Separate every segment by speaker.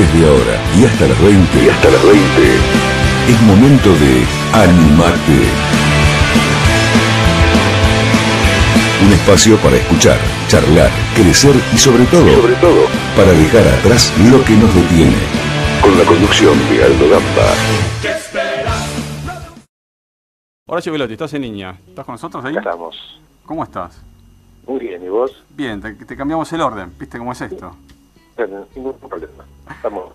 Speaker 1: Desde ahora y hasta las 20, y hasta las 20, es momento de Animate. Un espacio para escuchar, charlar, crecer y sobre todo, sobre todo, para dejar atrás lo que nos detiene. Con la conducción de Aldo Gamba.
Speaker 2: Horacio Velotti, estás en línea. ¿Estás con nosotros ahí?
Speaker 3: Estamos.
Speaker 2: ¿Cómo estás?
Speaker 3: Muy bien, ¿y vos?
Speaker 2: Bien, te, te cambiamos el orden. ¿Viste cómo es esto?
Speaker 3: Bueno, ningún problema. Estamos.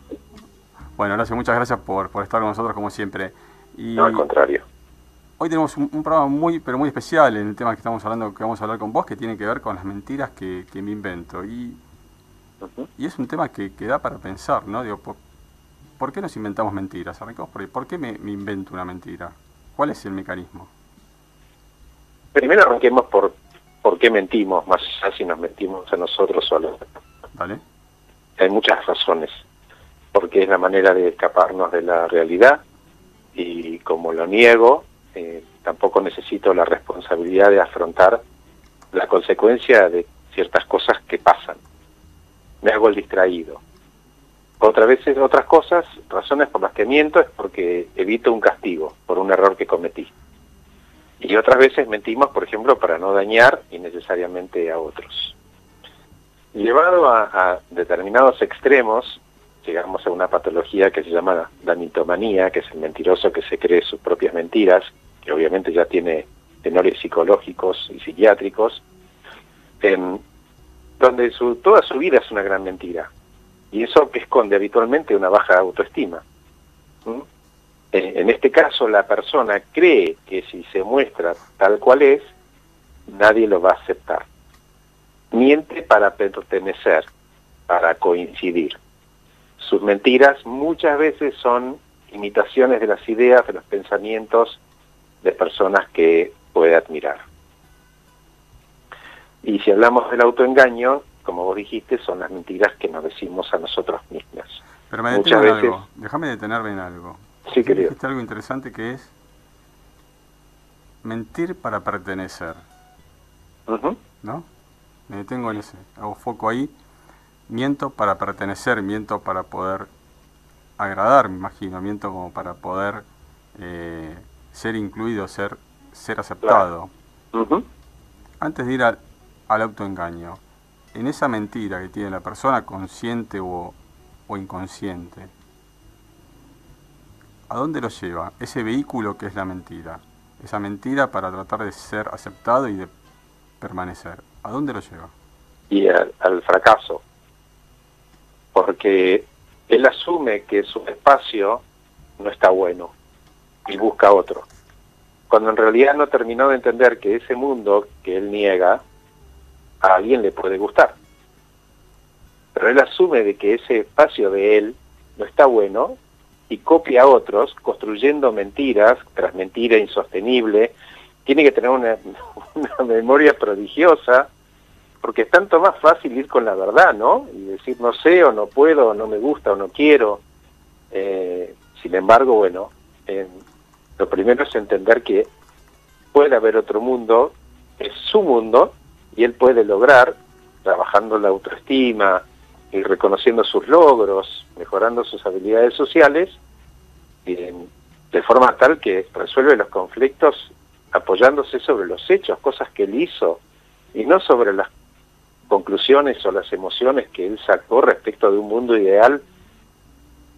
Speaker 2: Bueno, Horacio, muchas gracias por, por estar con nosotros como siempre. Y
Speaker 3: No, al contrario.
Speaker 2: hoy tenemos un, un programa muy, pero muy especial en el tema que estamos hablando, que vamos a hablar con vos, que tiene que ver con las mentiras que, que me invento. Y, y es un tema que, que da para pensar, ¿no? Digo, ¿por, por qué nos inventamos mentiras? Arrancamos por ahí. ¿Por qué me, me invento una mentira? ¿Cuál es el mecanismo?
Speaker 3: Primero arranquemos por por qué mentimos, más allá si nos mentimos a nosotros o a los demás.
Speaker 2: ¿Vale?
Speaker 3: Hay muchas razones. Porque es la manera de escaparnos de la realidad y como lo niego, eh, tampoco necesito la responsabilidad de afrontar la consecuencia de ciertas cosas que pasan. Me hago el distraído. Otras veces, otras cosas, razones por las que miento es porque evito un castigo por un error que cometí. Y otras veces mentimos, por ejemplo, para no dañar innecesariamente a otros. Llevado a, determinados extremos, llegamos a una patología que se llama la mitomanía, que es el mentiroso que se cree sus propias mentiras, que obviamente ya tiene tenores psicológicos y psiquiátricos, en donde toda su vida es una gran mentira. Y eso esconde habitualmente una baja autoestima. ¿Mm? En este caso, la persona cree que si se muestra tal cual es, nadie lo va a aceptar. Miente para pertenecer, para coincidir. Sus mentiras muchas veces son imitaciones de las ideas, de los pensamientos de personas que puede admirar. Y si hablamos del autoengaño, como vos dijiste, son las mentiras que nos decimos a nosotros mismos.
Speaker 2: Pero me
Speaker 3: Muchas veces-
Speaker 2: algo. Déjame detenerme en algo.
Speaker 3: Sí, querido.
Speaker 2: Dijiste algo interesante que es mentir para pertenecer,
Speaker 3: Ujú.
Speaker 2: ¿no? Me detengo en ese. Hago foco ahí. Miento para pertenecer, miento para poder agradar, me imagino. Miento como para poder eh, ser incluido, ser, ser aceptado. Antes de ir al, al autoengaño, en esa mentira que tiene la persona, consciente o, o inconsciente, ¿a dónde lo lleva? Ese vehículo que es la mentira. Esa mentira para tratar de ser aceptado y de permanecer. ¿A dónde lo lleva?
Speaker 3: y al, fracaso, porque él asume que su espacio no está bueno y busca otro, cuando en realidad no terminó de entender que ese mundo que él niega a alguien le puede gustar. Pero él asume de que ese espacio de él no está bueno y copia a otros construyendo mentiras tras mentira insostenible. Tiene que tener una, memoria prodigiosa porque es tanto más fácil ir con la verdad, ¿no? Y decir no sé o no puedo o no me gusta o no quiero. Eh, sin embargo, bueno, lo primero es entender que puede haber otro mundo, es su mundo, y él puede lograr, trabajando la autoestima y reconociendo sus logros, mejorando sus habilidades sociales, eh, de forma tal que resuelve los conflictos apoyándose sobre los hechos, cosas que él hizo, y no sobre las conclusiones o las emociones que él sacó respecto de un mundo ideal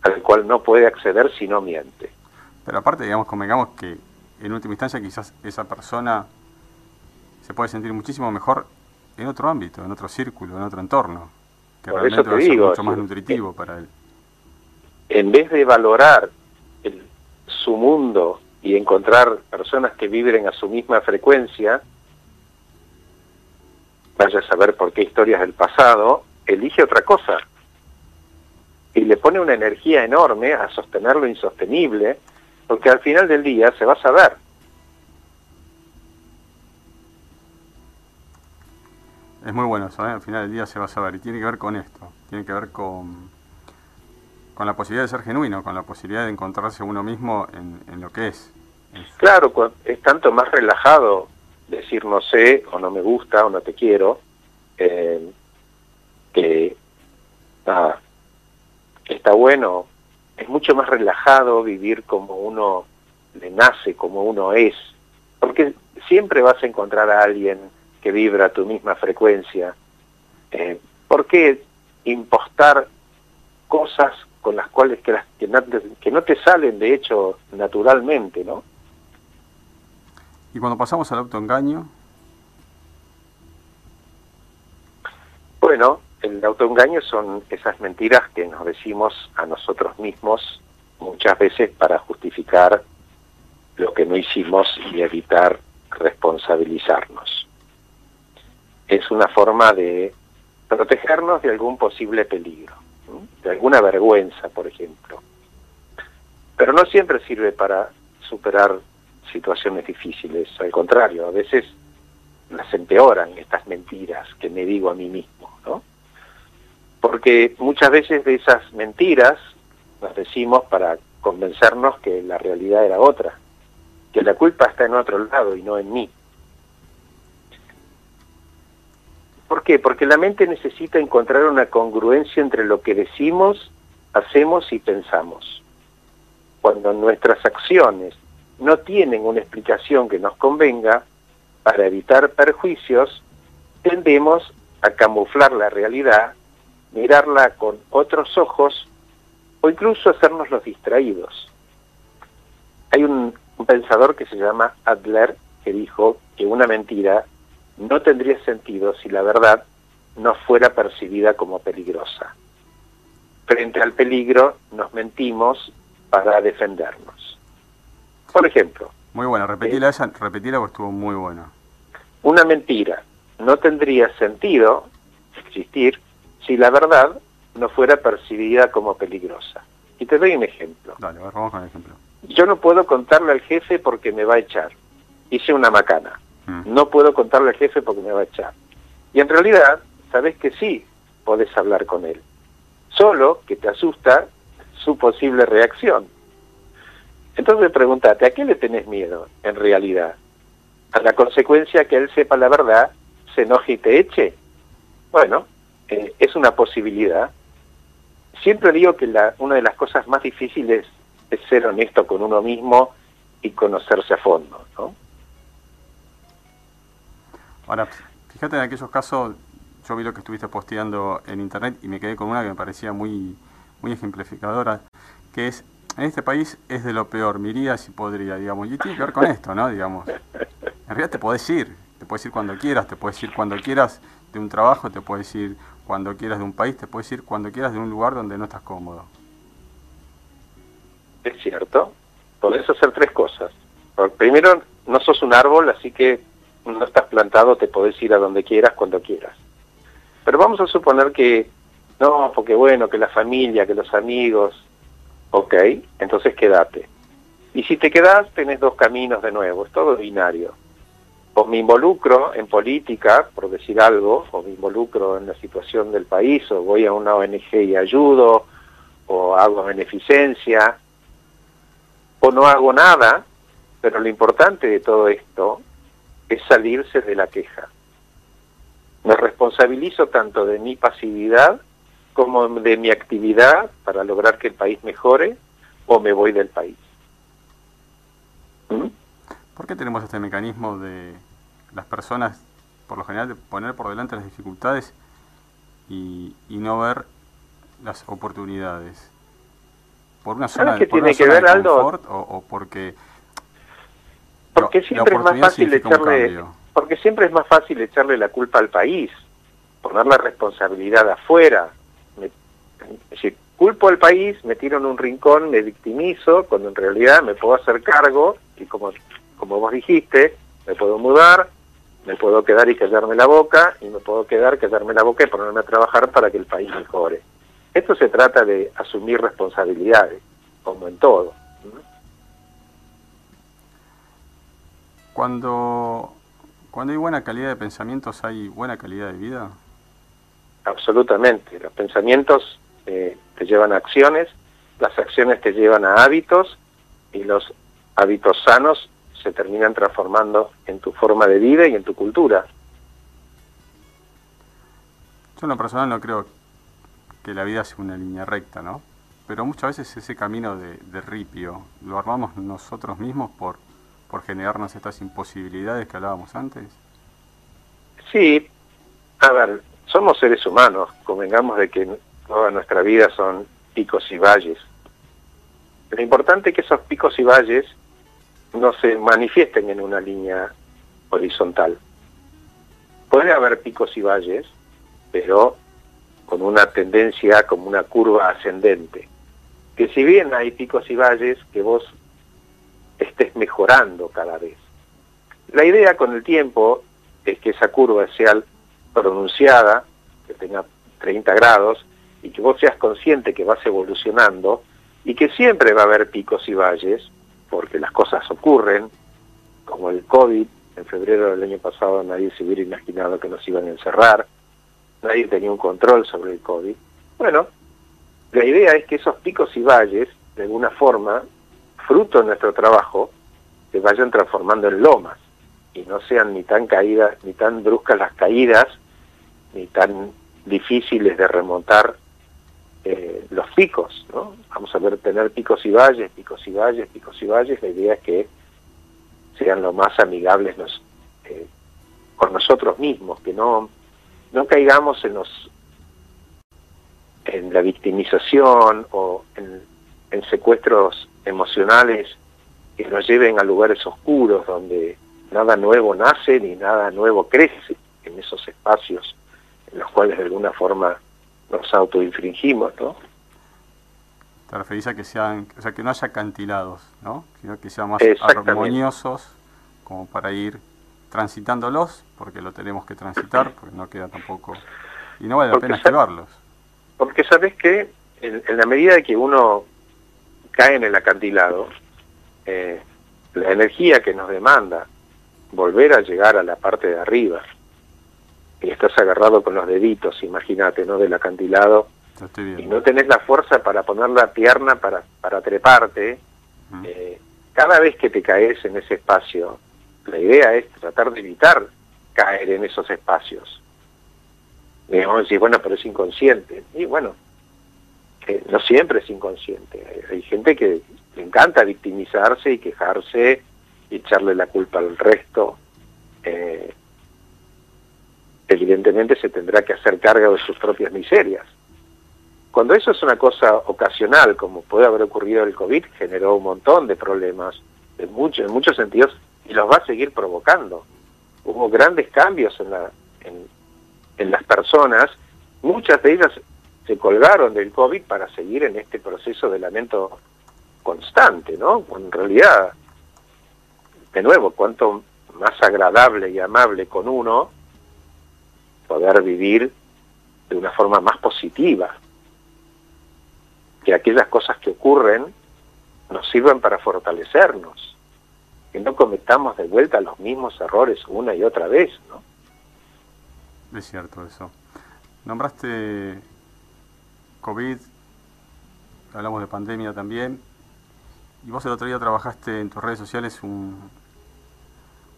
Speaker 3: al cual no puede acceder si no miente.
Speaker 2: Pero aparte, digamos, convengamos que en última instancia quizás esa persona se puede sentir muchísimo mejor en otro ámbito, en otro círculo, en otro entorno, que
Speaker 3: Por
Speaker 2: realmente
Speaker 3: eso te
Speaker 2: va a ser
Speaker 3: digo,
Speaker 2: mucho más
Speaker 3: sí.
Speaker 2: nutritivo para él.
Speaker 3: En vez de valorar el- su mundo y encontrar personas que vibren a su misma frecuencia, vaya a saber por qué historias del pasado, elige otra cosa. Y le pone una energía enorme a sostener lo insostenible, porque al final del día se va a saber.
Speaker 2: Es muy bueno eso, ¿eh? al final del día se va a saber. Y tiene que ver con esto, tiene que ver con, con la posibilidad de ser genuino, con la posibilidad de encontrarse uno mismo en, lo que es.
Speaker 3: Claro, es tanto más relajado decir no sé, o no me gusta, o no te quiero, eh, que, nada, está bueno, es mucho más relajado vivir como uno le nace, como uno es, porque siempre vas a encontrar a alguien que vibra a tu misma frecuencia. Eh, ¿Por qué impostar cosas con las cuales que, las, que, no, que no te salen de hecho naturalmente, ¿no?
Speaker 2: Y cuando pasamos al autoengaño.
Speaker 3: Bueno, el autoengaño son esas mentiras que nos decimos a nosotros mismos muchas veces para justificar lo que no hicimos y evitar responsabilizarnos. Es una forma de protegernos de algún posible peligro, alguna vergüenza, por ejemplo. Pero no siempre sirve para superar situaciones difíciles, al contrario, a veces las empeoran estas mentiras que me digo a mí mismo, ¿no? Porque muchas veces de esas mentiras las decimos para convencernos que la realidad era otra, que la culpa está en otro lado y no en mí. ¿Por qué? Porque la mente necesita encontrar una congruencia entre lo que decimos, hacemos y pensamos. Cuando nuestras acciones no tienen una explicación que nos convenga, para evitar perjuicios, tendemos a camuflar la realidad, mirarla con otros ojos o incluso hacernos los distraídos. Hay un, un pensador que se llama Adler que dijo que una mentira no tendría sentido si la verdad no fuera percibida como peligrosa. Frente al peligro nos mentimos para defendernos. Por ejemplo.
Speaker 2: Muy buena, repetila, esa, repetila porque estuvo muy buena.
Speaker 3: Una mentira no tendría sentido existir si la verdad no fuera percibida como peligrosa. Y te doy un ejemplo.
Speaker 2: Dale, vamos con el ejemplo.
Speaker 3: Yo no puedo contarle al jefe porque me va a echar. Hice una macana. Mm. No puedo contarle al jefe porque me va a echar. Y en realidad, sabes que sí podés hablar con él. Solo que te asusta su posible reacción. Entonces pregúntate, ¿a qué le tenés miedo en realidad? ¿A la consecuencia que él sepa la verdad, se enoje y te eche? Bueno, eh, es una posibilidad. Siempre digo que la, una de las cosas más difíciles es ser honesto con uno mismo y conocerse a fondo, ¿no?
Speaker 2: Ahora, fíjate en aquellos casos, yo vi lo que estuviste posteando en internet y me quedé con una que me parecía muy, muy ejemplificadora, que es, en este país es de lo peor, miría si podría, digamos, y tiene que ver con esto, ¿no? Digamos, en realidad te podés ir, te puedes ir cuando quieras, te puedes ir cuando quieras de un trabajo, te puedes ir cuando quieras de un país, te puedes ir cuando quieras de un lugar donde no estás cómodo.
Speaker 3: Es cierto, podés hacer tres cosas. Primero, no sos un árbol, así que no estás plantado, te podés ir a donde quieras, cuando quieras. Pero vamos a suponer que, no, porque bueno, que la familia, que los amigos, ok, entonces quédate. Y si te quedás, tenés dos caminos de nuevo, es todo binario. O me involucro en política, por decir algo, o me involucro en la situación del país, o voy a una ONG y ayudo, o hago beneficencia, o no hago nada, pero lo importante de todo esto es salirse de la queja. Me responsabilizo tanto de mi pasividad como de mi actividad para lograr que el país mejore o me voy del país.
Speaker 2: ¿Mm? ¿Por qué tenemos este mecanismo de las personas, por lo general, de poner por delante las dificultades y, no ver las oportunidades? ¿Por una zona, de, tiene que ver, confort o porque
Speaker 3: porque siempre es más fácil echarle porque siempre es más fácil echarle la culpa al país poner la responsabilidad afuera. Si culpo al país me tiro en un rincón me victimizo cuando en realidad me puedo hacer cargo y como como vos dijiste me puedo mudar me puedo quedar y callarme la boca y me puedo quedar callarme la boca y ponerme a trabajar para que el país mejore. Esto se trata de asumir responsabilidades como en todo
Speaker 2: Cuando, cuando hay buena calidad de pensamientos, ¿hay buena calidad de vida?
Speaker 3: Absolutamente. Los pensamientos eh, te llevan a acciones, las acciones te llevan a hábitos y los hábitos sanos se terminan transformando en tu forma de vida y en tu cultura.
Speaker 2: Yo en lo personal no creo que la vida sea una línea recta, ¿no? pero muchas veces ese camino de, de ripio lo armamos nosotros mismos por, por generarnos estas imposibilidades que hablábamos antes.
Speaker 3: Sí, a ver, somos seres humanos, convengamos de que toda nuestra vida son picos y valles. Lo importante es que esos picos y valles no se manifiesten en una línea horizontal. Puede haber picos y valles, pero con una tendencia como una curva ascendente. Que si bien hay picos y valles, que vos estés mejorando cada vez. La idea con el tiempo es que esa curva sea pronunciada, que tenga 30 grados, y que vos seas consciente que vas evolucionando y que siempre va a haber picos y valles, porque las cosas ocurren, como el COVID, en febrero del año pasado nadie se hubiera imaginado que nos iban a encerrar, nadie tenía un control sobre el COVID. Bueno, la idea es que esos picos y valles, de alguna forma, fruto de nuestro trabajo, se vayan transformando en lomas y no sean ni tan caídas, ni tan bruscas las caídas, ni tan difíciles de remontar eh, los picos, ¿no? Vamos a ver tener picos y valles, picos y valles, picos y valles, la idea es que sean lo más amigables nos, eh, con nosotros mismos, que no, no caigamos en los en la victimización o en secuestros emocionales que nos lleven a lugares oscuros donde nada nuevo nace ni nada nuevo crece en esos espacios en los cuales de alguna forma nos autoinfringimos, ¿no?
Speaker 2: Te referís a que sean, o sea, que no haya acantilados, ¿no? Sino que sean más armoniosos como para ir transitándolos, porque lo tenemos que transitar, porque no queda tampoco... Y no vale la pena llevarlos.
Speaker 3: Porque sabes que en, la medida que uno cae en el acantilado, eh, la energía que nos demanda volver a llegar a la parte de arriba, y estás agarrado con los deditos, imagínate, ¿no? Del acantilado, y no tenés la fuerza para poner la pierna para, para treparte, eh, cada vez que te caes en ese espacio, la idea es tratar de evitar caer en esos espacios. Y vamos a decir, bueno, pero es inconsciente. Y bueno, no siempre es inconsciente. Hay gente que le encanta victimizarse y quejarse y echarle la culpa al resto. Eh, evidentemente se tendrá que hacer cargo de sus propias miserias. Cuando eso es una cosa ocasional, como puede haber ocurrido el COVID, generó un montón de problemas en, mucho, en muchos sentidos y los va a seguir provocando. Hubo grandes cambios en, la, en las personas, muchas de ellas se colgaron del COVID para seguir en este proceso de lamento constante, ¿no? En realidad, de nuevo, cuanto más agradable y amable con uno, poder vivir de una forma más positiva, que aquellas cosas que ocurren nos sirvan para fortalecernos, que no cometamos de vuelta los mismos errores una y otra vez, ¿no?
Speaker 2: Es cierto eso. Nombraste COVID, hablamos de pandemia también, y vos el otro día trabajaste en tus redes sociales un,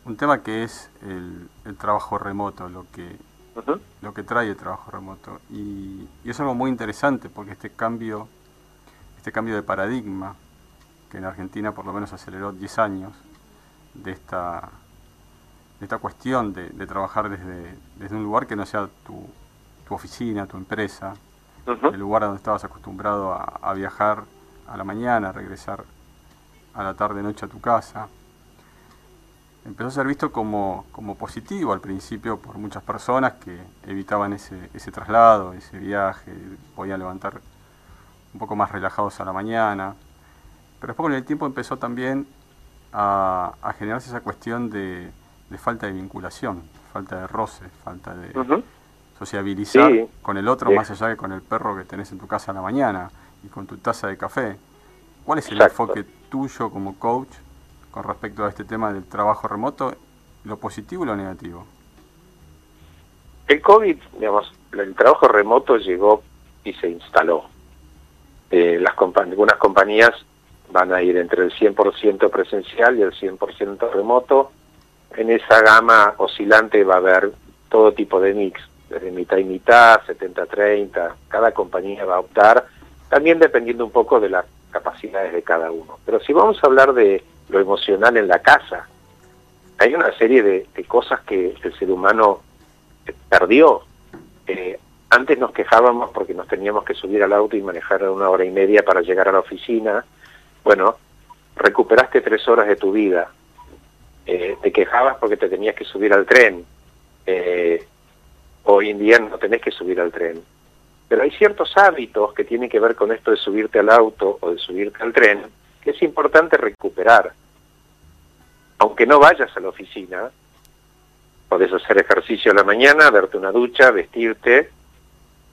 Speaker 2: un tema que es el, trabajo remoto, lo que, lo que trae el trabajo remoto. Y, es algo muy interesante porque este cambio, este cambio de paradigma, que en Argentina por lo menos aceleró 10 años, de esta, de esta cuestión de, trabajar desde, desde, un lugar que no sea tu, tu oficina, tu empresa, el lugar donde estabas acostumbrado a, a viajar a la mañana, a regresar a la tarde noche a tu casa. Empezó a ser visto como, como positivo al principio por muchas personas que evitaban ese, ese traslado, ese viaje, podían levantar un poco más relajados a la mañana. Pero después con el tiempo empezó también a, generarse esa cuestión de, falta de vinculación, falta de roce, falta de sociabilizar con el otro más allá que con el perro que tenés en tu casa a la mañana y con tu taza de café. ¿Cuál es el enfoque tuyo como coach con respecto a este tema del trabajo remoto, lo positivo y lo negativo?
Speaker 3: El COVID, digamos, el trabajo remoto llegó y se instaló. Eh, las algunas compañías van a ir entre el 100% presencial y el 100% remoto. En esa gama oscilante va a haber todo tipo de mix, desde mitad y mitad, 70-30. Cada compañía va a optar también dependiendo un poco de las capacidades de cada uno. Pero si vamos a hablar de lo emocional en la casa, hay una serie de, cosas que el ser humano perdió. Eh, antes nos quejábamos porque nos teníamos que subir al auto y manejar una hora y media para llegar a la oficina. Bueno, recuperaste tres horas de tu vida. Eh, te quejabas porque te tenías que subir al tren. Eh, hoy en día no tenés que subir al tren. Pero hay ciertos hábitos que tienen que ver con esto de subirte al auto o de subirte al tren que es importante recuperar. Aunque no vayas a la oficina, podés hacer ejercicio a la mañana, darte una ducha, vestirte,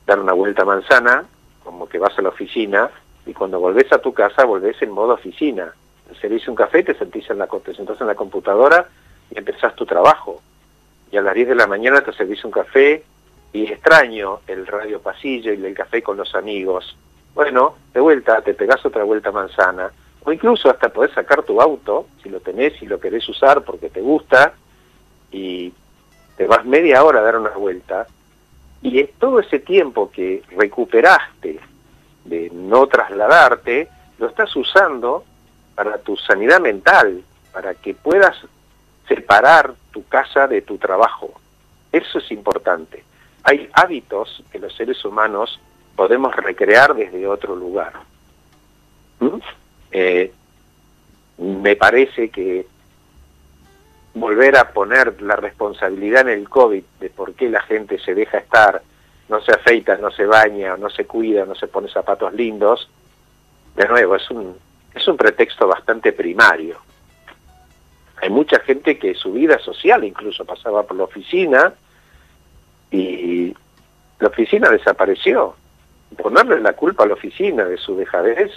Speaker 3: dar una vuelta manzana, como que vas a la oficina, y cuando volvés a tu casa volvés en modo oficina. Servís un café, te sentís en la, te sentás en la computadora y empezás tu trabajo. Y a las 10 de la mañana te servís un café y extraño el radio pasillo y el café con los amigos. Bueno, de vuelta, te pegás otra vuelta manzana, o incluso hasta podés sacar tu auto, si lo tenés y lo querés usar porque te gusta, y te vas media hora a dar una vuelta, y es todo ese tiempo que recuperaste de no trasladarte, lo estás usando para tu sanidad mental, para que puedas separar tu casa de tu trabajo. Eso es importante. Hay hábitos que los seres humanos podemos recrear desde otro lugar. ¿Mm? Eh, me parece que volver a poner la responsabilidad en el COVID de por qué la gente se deja estar, no se afeita, no se baña, no se cuida, no se pone zapatos lindos, de nuevo, es un, es un pretexto bastante primario. Hay mucha gente que su vida social incluso pasaba por la oficina y la oficina desapareció. Ponerle la culpa a la oficina de su dejadez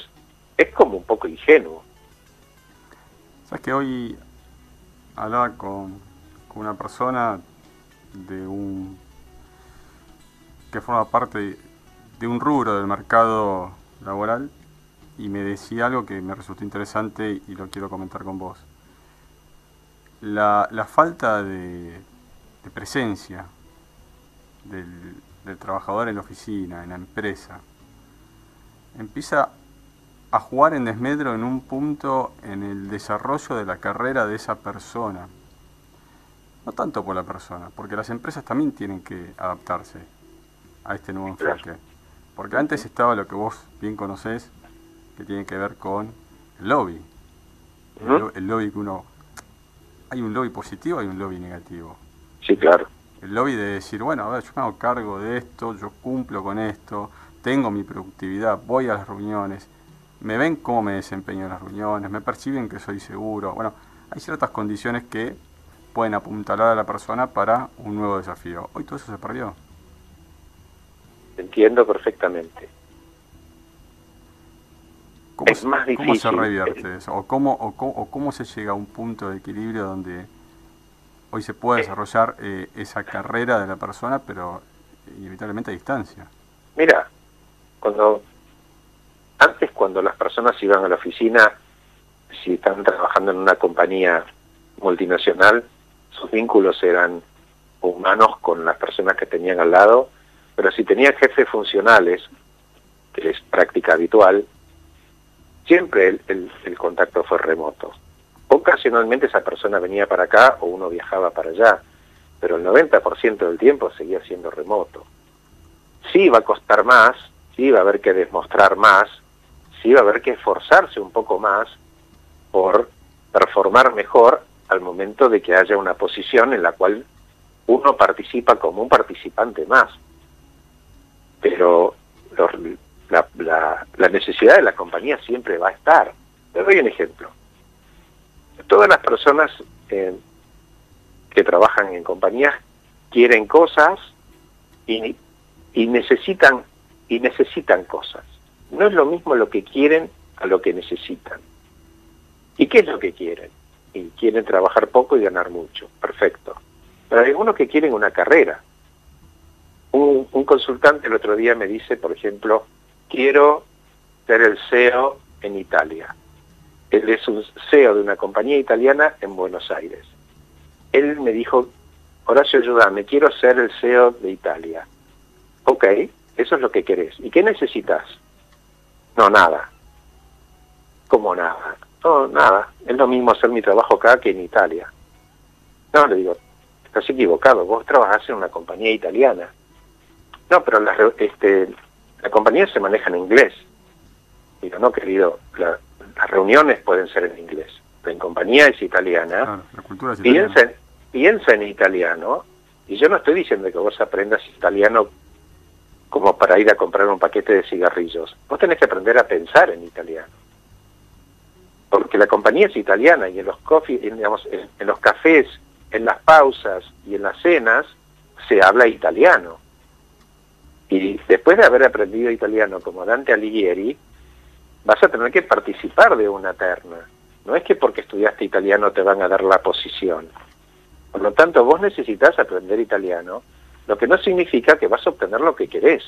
Speaker 3: es como un poco ingenuo.
Speaker 2: Sabes que hoy hablaba con, una persona de un que forma parte de un rubro del mercado laboral y me decía algo que me resultó interesante y lo quiero comentar con vos. La, falta de, presencia del, del, trabajador en la oficina, en la empresa, empieza a jugar en desmedro en un punto en el desarrollo de la carrera de esa persona. No tanto por la persona, porque las empresas también tienen que adaptarse a este nuevo enfoque. Porque antes estaba lo que vos bien conocés, que tiene que ver con el lobby. el, lobby que uno... Hay un lobby positivo, hay un lobby negativo.
Speaker 3: Sí, claro.
Speaker 2: El lobby de decir, bueno, a ver, yo me hago cargo de esto, yo cumplo con esto, tengo mi productividad, voy a las reuniones, me ven cómo me desempeño en las reuniones, me perciben que soy seguro. Bueno, hay ciertas condiciones que pueden apuntalar a la persona para un nuevo desafío. Hoy todo eso se perdió.
Speaker 3: Entiendo perfectamente.
Speaker 2: ¿Cómo, es más difícil. ¿Cómo se revierte eso? ¿O cómo, o, cómo, se llega a un punto de equilibrio donde hoy se puede desarrollar eh, esa carrera de la persona, pero inevitablemente a distancia?
Speaker 3: Mira, cuando antes, cuando las personas iban a la oficina, si están trabajando en una compañía multinacional, sus vínculos eran humanos con las personas que tenían al lado, pero si tenían jefes funcionales, que es práctica habitual, siempre el, el contacto fue remoto. Ocasionalmente esa persona venía para acá o uno viajaba para allá, pero el 90% del tiempo seguía siendo remoto. Sí va a costar más, sí va a haber que demostrar más, sí va a haber que esforzarse un poco más por performar mejor al momento de que haya una posición en la cual uno participa como un participante más. Pero la, necesidad de la compañía siempre va a estar. Te doy un ejemplo. Todas las personas eh, que trabajan en compañías quieren cosas y, y necesitan y necesitan cosas. No es lo mismo lo que quieren a lo que necesitan. ¿Y qué es lo que quieren? Y quieren trabajar poco y ganar mucho. Perfecto. Pero hay algunos que quieren una carrera. Un, consultante el otro día me dice, por ejemplo, quiero ser el CEO en Italia. Él es un CEO de una compañía italiana en Buenos Aires. Él me dijo, Horacio, ayúdame, quiero ser el CEO de Italia. Ok, eso es lo que querés. ¿Y qué necesitas? No, nada. ¿Cómo nada? No, nada. Es lo mismo hacer mi trabajo acá que en Italia. No, le digo, estás equivocado. Vos trabajás en una compañía italiana. No, pero la, este, la compañía se maneja en inglés. Digo, no, querido, las reuniones pueden ser en inglés. La compañía es italiana.
Speaker 2: la cultura es italiana.
Speaker 3: Piensa, piensa en italiano. Y yo no estoy diciendo que vos aprendas italiano como para ir a comprar un paquete de cigarrillos. Vos tenés que aprender a pensar en italiano. Porque la compañía es italiana y en los, coffee, digamos, en, los cafés, en las pausas y en las cenas se habla italiano. Y después de haber aprendido italiano como Dante Alighieri, vas a tener que participar de una terna. No es que porque estudiaste italiano te van a dar la posición. Por lo tanto, vos necesitas aprender italiano lo que no significa que vas a obtener lo que querés.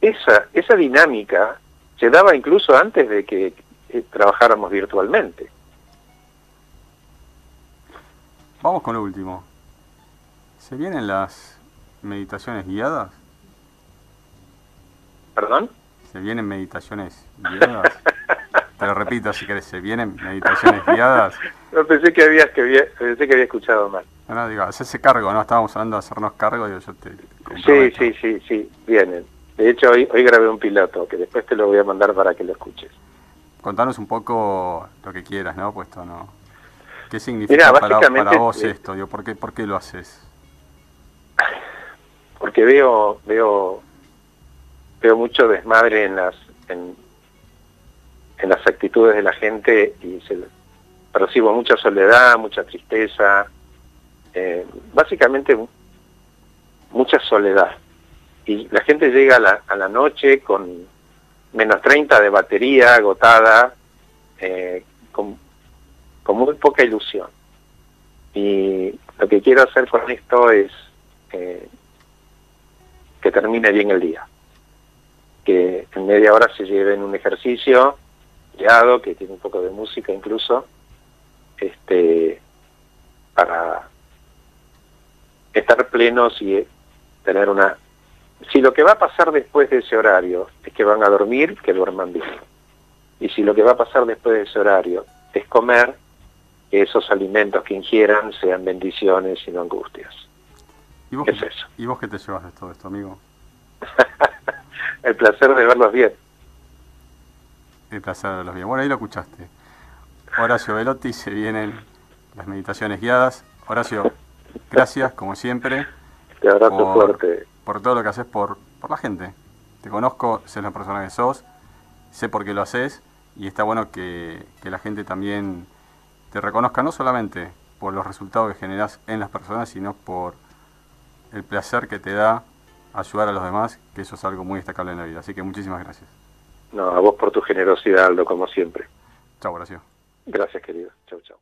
Speaker 3: Esa, esa dinámica se daba incluso antes de que eh, trabajáramos virtualmente.
Speaker 2: Vamos con lo último. ¿Se vienen las meditaciones guiadas?
Speaker 3: ¿Perdón?
Speaker 2: ¿Se vienen meditaciones guiadas? Te lo repito si querés, ¿se vienen meditaciones guiadas?
Speaker 3: No, pensé que había, que pensé que había escuchado mal.
Speaker 2: No, digo, hacerse cargo, ¿no? Estábamos hablando de hacernos cargo, digo, yo te
Speaker 3: Sí, sí, sí, sí, vienen. De hecho, hoy, hoy grabé un piloto, que después te lo voy a mandar para que lo escuches.
Speaker 2: Contanos un poco lo que quieras, ¿no? Puesto, ¿no? ¿Qué significa para, para, vos esto? Digo, ¿por, qué, ¿Por qué lo haces?
Speaker 3: Porque veo, veo, veo mucho desmadre en las, en, las actitudes de la gente y se, percibo mucha soledad, mucha tristeza, eh, básicamente mucha soledad. Y la gente llega a la, a la noche con menos 30 de batería agotada, eh, con, muy poca ilusión. Y lo que quiero hacer con esto es eh, que termine bien el día. Que en media hora se lleven un ejercicio guiado, que tiene un poco de música incluso, este para estar plenos y tener una... Si lo que va a pasar después de ese horario es que van a dormir, que duerman bien. Y si lo que va a pasar después de ese horario es comer, que esos alimentos que ingieran sean bendiciones y no angustias.
Speaker 2: ¿Y vos, es eso. ¿Y vos qué te llevas de todo esto, amigo?
Speaker 3: El placer de verlos bien.
Speaker 2: El placer de verlos bien. Bueno, ahí lo escuchaste. Horacio Velotti, se vienen las meditaciones guiadas. Horacio, Gracias, como siempre.
Speaker 3: Te abrazo por, fuerte.
Speaker 2: Por todo lo que haces por, por la gente. Te conozco, sé la persona que sos, sé por qué lo haces y está bueno que, que la gente también te reconozca no solamente por los resultados que generas en las personas, sino por el placer que te da ayudar a los demás, que eso es algo muy destacable en la vida. Así que muchísimas gracias.
Speaker 3: No, a vos por tu generosidad, Aldo, como siempre.
Speaker 2: Chao, Horacio.
Speaker 3: Gracias, querido. Chao, chao.